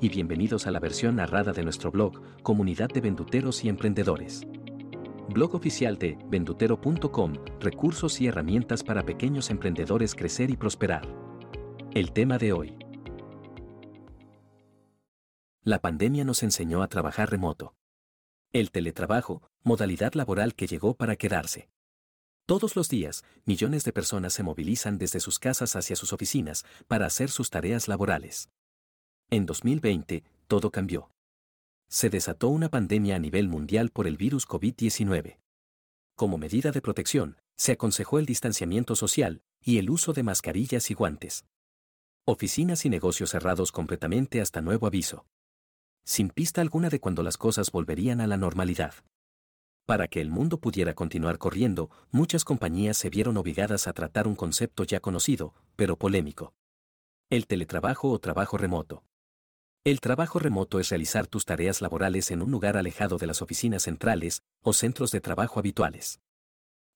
y bienvenidos a la versión narrada de nuestro blog, Comunidad de Venduteros y Emprendedores. Blog oficial de vendutero.com, recursos y herramientas para pequeños emprendedores crecer y prosperar. El tema de hoy. La pandemia nos enseñó a trabajar remoto. El teletrabajo, modalidad laboral que llegó para quedarse. Todos los días, millones de personas se movilizan desde sus casas hacia sus oficinas para hacer sus tareas laborales. En 2020, todo cambió. Se desató una pandemia a nivel mundial por el virus COVID-19. Como medida de protección, se aconsejó el distanciamiento social y el uso de mascarillas y guantes. Oficinas y negocios cerrados completamente hasta nuevo aviso. Sin pista alguna de cuando las cosas volverían a la normalidad. Para que el mundo pudiera continuar corriendo, muchas compañías se vieron obligadas a tratar un concepto ya conocido, pero polémico. El teletrabajo o trabajo remoto. El trabajo remoto es realizar tus tareas laborales en un lugar alejado de las oficinas centrales o centros de trabajo habituales.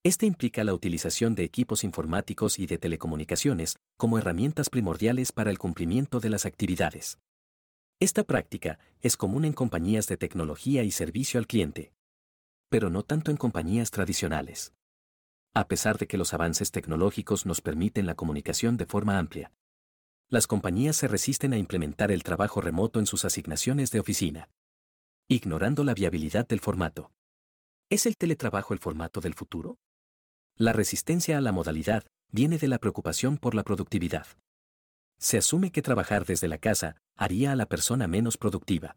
Este implica la utilización de equipos informáticos y de telecomunicaciones como herramientas primordiales para el cumplimiento de las actividades. Esta práctica es común en compañías de tecnología y servicio al cliente, pero no tanto en compañías tradicionales. A pesar de que los avances tecnológicos nos permiten la comunicación de forma amplia, las compañías se resisten a implementar el trabajo remoto en sus asignaciones de oficina, ignorando la viabilidad del formato. ¿Es el teletrabajo el formato del futuro? La resistencia a la modalidad viene de la preocupación por la productividad. Se asume que trabajar desde la casa haría a la persona menos productiva.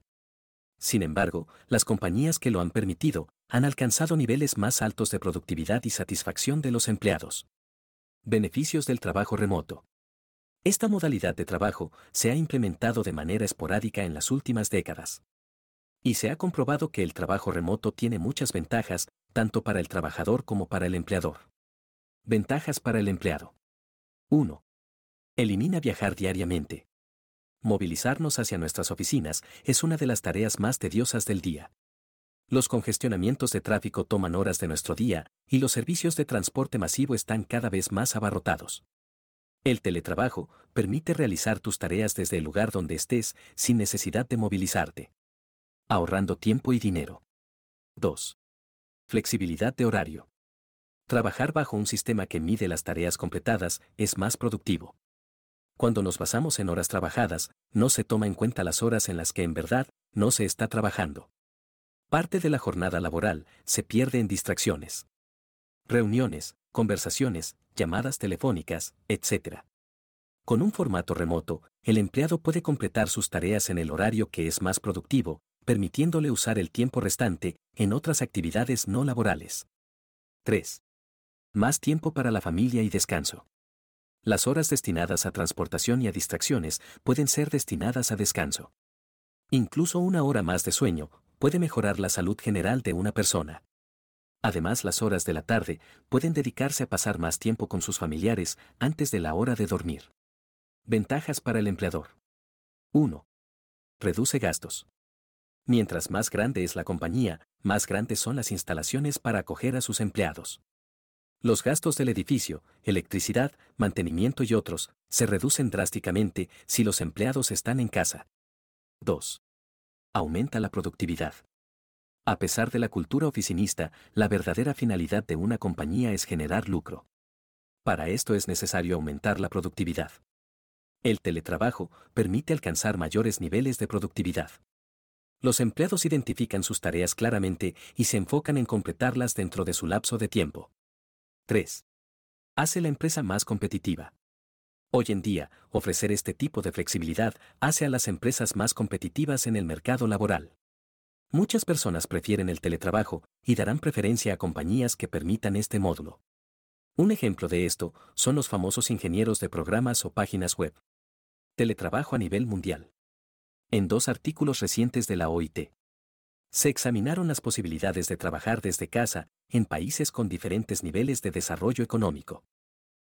Sin embargo, las compañías que lo han permitido han alcanzado niveles más altos de productividad y satisfacción de los empleados. Beneficios del trabajo remoto. Esta modalidad de trabajo se ha implementado de manera esporádica en las últimas décadas. Y se ha comprobado que el trabajo remoto tiene muchas ventajas, tanto para el trabajador como para el empleador. Ventajas para el empleado. 1. Elimina viajar diariamente. Movilizarnos hacia nuestras oficinas es una de las tareas más tediosas del día. Los congestionamientos de tráfico toman horas de nuestro día y los servicios de transporte masivo están cada vez más abarrotados. El teletrabajo permite realizar tus tareas desde el lugar donde estés sin necesidad de movilizarte. Ahorrando tiempo y dinero. 2. Flexibilidad de horario. Trabajar bajo un sistema que mide las tareas completadas es más productivo. Cuando nos basamos en horas trabajadas, no se toma en cuenta las horas en las que en verdad no se está trabajando. Parte de la jornada laboral se pierde en distracciones. Reuniones, conversaciones, llamadas telefónicas, etc. Con un formato remoto, el empleado puede completar sus tareas en el horario que es más productivo, permitiéndole usar el tiempo restante en otras actividades no laborales. 3. Más tiempo para la familia y descanso. Las horas destinadas a transportación y a distracciones pueden ser destinadas a descanso. Incluso una hora más de sueño puede mejorar la salud general de una persona. Además, las horas de la tarde pueden dedicarse a pasar más tiempo con sus familiares antes de la hora de dormir. Ventajas para el empleador. 1. Reduce gastos. Mientras más grande es la compañía, más grandes son las instalaciones para acoger a sus empleados. Los gastos del edificio, electricidad, mantenimiento y otros, se reducen drásticamente si los empleados están en casa. 2. Aumenta la productividad. A pesar de la cultura oficinista, la verdadera finalidad de una compañía es generar lucro. Para esto es necesario aumentar la productividad. El teletrabajo permite alcanzar mayores niveles de productividad. Los empleados identifican sus tareas claramente y se enfocan en completarlas dentro de su lapso de tiempo. 3. Hace la empresa más competitiva. Hoy en día, ofrecer este tipo de flexibilidad hace a las empresas más competitivas en el mercado laboral. Muchas personas prefieren el teletrabajo y darán preferencia a compañías que permitan este módulo. Un ejemplo de esto son los famosos ingenieros de programas o páginas web. Teletrabajo a nivel mundial. En dos artículos recientes de la OIT. Se examinaron las posibilidades de trabajar desde casa en países con diferentes niveles de desarrollo económico.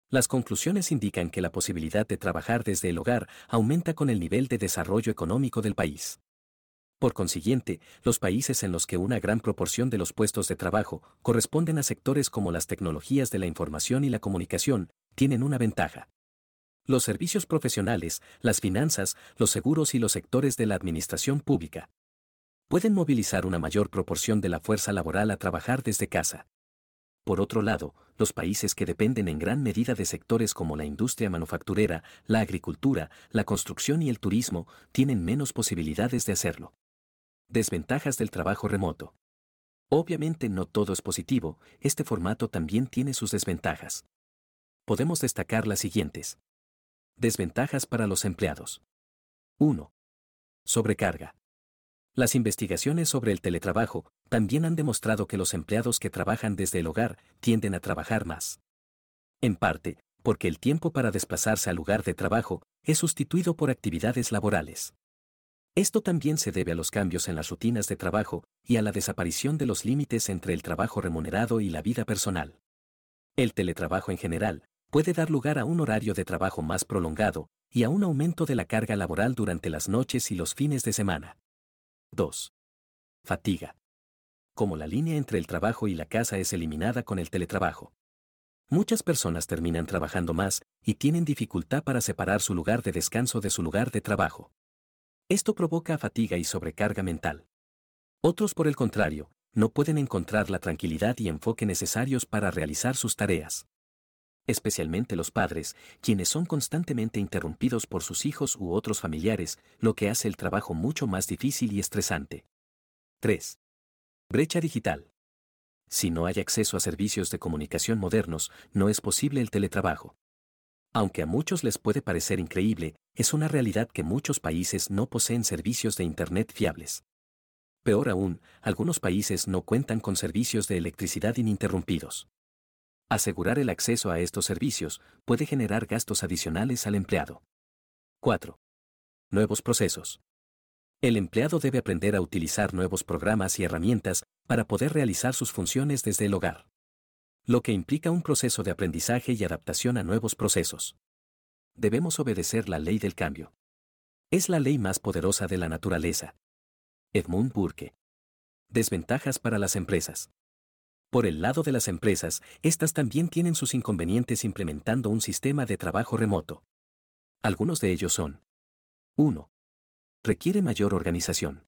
Las conclusiones indican que la posibilidad de trabajar desde el hogar aumenta con el nivel de desarrollo económico del país. Por consiguiente, los países en los que una gran proporción de los puestos de trabajo corresponden a sectores como las tecnologías de la información y la comunicación, tienen una ventaja. Los servicios profesionales, las finanzas, los seguros y los sectores de la administración pública pueden movilizar una mayor proporción de la fuerza laboral a trabajar desde casa. Por otro lado, los países que dependen en gran medida de sectores como la industria manufacturera, la agricultura, la construcción y el turismo, tienen menos posibilidades de hacerlo. Desventajas del trabajo remoto. Obviamente no todo es positivo, este formato también tiene sus desventajas. Podemos destacar las siguientes. Desventajas para los empleados. 1. Sobrecarga. Las investigaciones sobre el teletrabajo también han demostrado que los empleados que trabajan desde el hogar tienden a trabajar más. En parte, porque el tiempo para desplazarse al lugar de trabajo es sustituido por actividades laborales. Esto también se debe a los cambios en las rutinas de trabajo y a la desaparición de los límites entre el trabajo remunerado y la vida personal. El teletrabajo en general puede dar lugar a un horario de trabajo más prolongado y a un aumento de la carga laboral durante las noches y los fines de semana. 2. Fatiga. Como la línea entre el trabajo y la casa es eliminada con el teletrabajo. Muchas personas terminan trabajando más y tienen dificultad para separar su lugar de descanso de su lugar de trabajo. Esto provoca fatiga y sobrecarga mental. Otros, por el contrario, no pueden encontrar la tranquilidad y enfoque necesarios para realizar sus tareas. Especialmente los padres, quienes son constantemente interrumpidos por sus hijos u otros familiares, lo que hace el trabajo mucho más difícil y estresante. 3. Brecha digital. Si no hay acceso a servicios de comunicación modernos, no es posible el teletrabajo. Aunque a muchos les puede parecer increíble, es una realidad que muchos países no poseen servicios de Internet fiables. Peor aún, algunos países no cuentan con servicios de electricidad ininterrumpidos. Asegurar el acceso a estos servicios puede generar gastos adicionales al empleado. 4. Nuevos procesos. El empleado debe aprender a utilizar nuevos programas y herramientas para poder realizar sus funciones desde el hogar. Lo que implica un proceso de aprendizaje y adaptación a nuevos procesos. Debemos obedecer la ley del cambio. Es la ley más poderosa de la naturaleza. Edmund Burke. Desventajas para las empresas. Por el lado de las empresas, estas también tienen sus inconvenientes implementando un sistema de trabajo remoto. Algunos de ellos son 1 requiere mayor organización.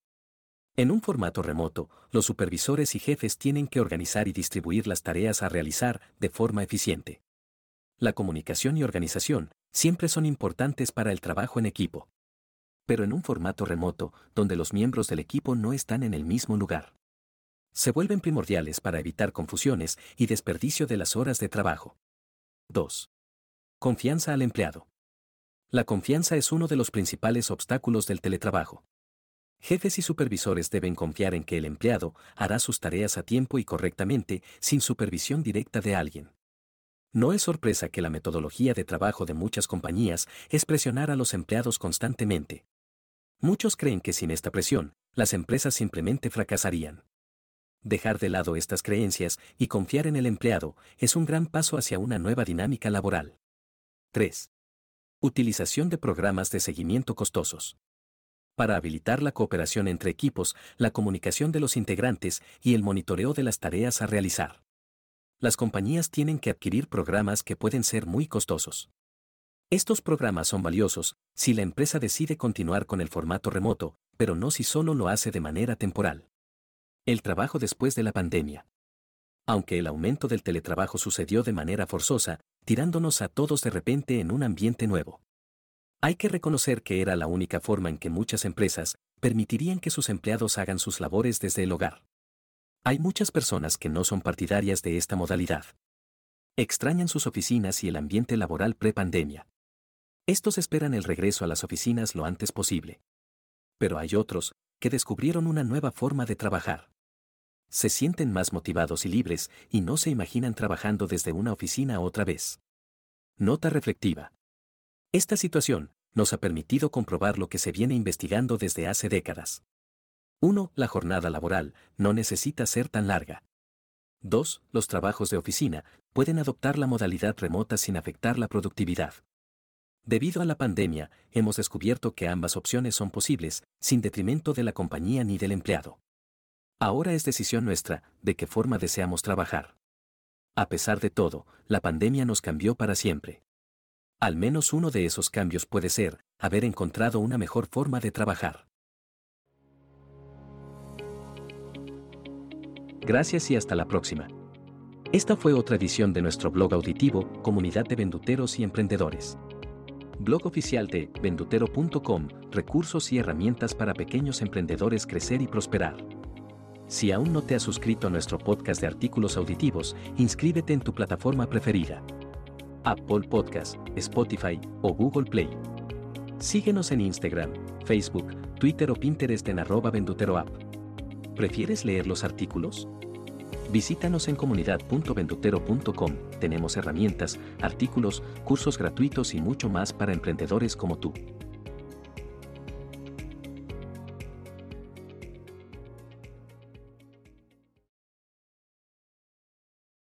En un formato remoto, los supervisores y jefes tienen que organizar y distribuir las tareas a realizar de forma eficiente. La comunicación y organización siempre son importantes para el trabajo en equipo. Pero en un formato remoto, donde los miembros del equipo no están en el mismo lugar. Se vuelven primordiales para evitar confusiones y desperdicio de las horas de trabajo. 2. Confianza al empleado. La confianza es uno de los principales obstáculos del teletrabajo. Jefes y supervisores deben confiar en que el empleado hará sus tareas a tiempo y correctamente sin supervisión directa de alguien. No es sorpresa que la metodología de trabajo de muchas compañías es presionar a los empleados constantemente. Muchos creen que sin esta presión, las empresas simplemente fracasarían. Dejar de lado estas creencias y confiar en el empleado es un gran paso hacia una nueva dinámica laboral. 3. Utilización de programas de seguimiento costosos. Para habilitar la cooperación entre equipos, la comunicación de los integrantes y el monitoreo de las tareas a realizar. Las compañías tienen que adquirir programas que pueden ser muy costosos. Estos programas son valiosos si la empresa decide continuar con el formato remoto, pero no si solo lo hace de manera temporal. El trabajo después de la pandemia. Aunque el aumento del teletrabajo sucedió de manera forzosa, tirándonos a todos de repente en un ambiente nuevo. Hay que reconocer que era la única forma en que muchas empresas permitirían que sus empleados hagan sus labores desde el hogar. Hay muchas personas que no son partidarias de esta modalidad. Extrañan sus oficinas y el ambiente laboral pre-pandemia. Estos esperan el regreso a las oficinas lo antes posible. Pero hay otros que descubrieron una nueva forma de trabajar se sienten más motivados y libres y no se imaginan trabajando desde una oficina otra vez. Nota reflectiva. Esta situación nos ha permitido comprobar lo que se viene investigando desde hace décadas. 1. La jornada laboral no necesita ser tan larga. 2. Los trabajos de oficina pueden adoptar la modalidad remota sin afectar la productividad. Debido a la pandemia, hemos descubierto que ambas opciones son posibles, sin detrimento de la compañía ni del empleado. Ahora es decisión nuestra de qué forma deseamos trabajar. A pesar de todo, la pandemia nos cambió para siempre. Al menos uno de esos cambios puede ser haber encontrado una mejor forma de trabajar. Gracias y hasta la próxima. Esta fue otra edición de nuestro blog auditivo, Comunidad de Venduteros y Emprendedores blog oficial de vendutero.com, recursos y herramientas para pequeños emprendedores crecer y prosperar. Si aún no te has suscrito a nuestro podcast de artículos auditivos, inscríbete en tu plataforma preferida. Apple Podcast, Spotify o Google Play. Síguenos en Instagram, Facebook, Twitter o Pinterest en arroba venduteroapp. ¿Prefieres leer los artículos? Visítanos en comunidad.vendutero.com. Tenemos herramientas, artículos, cursos gratuitos y mucho más para emprendedores como tú.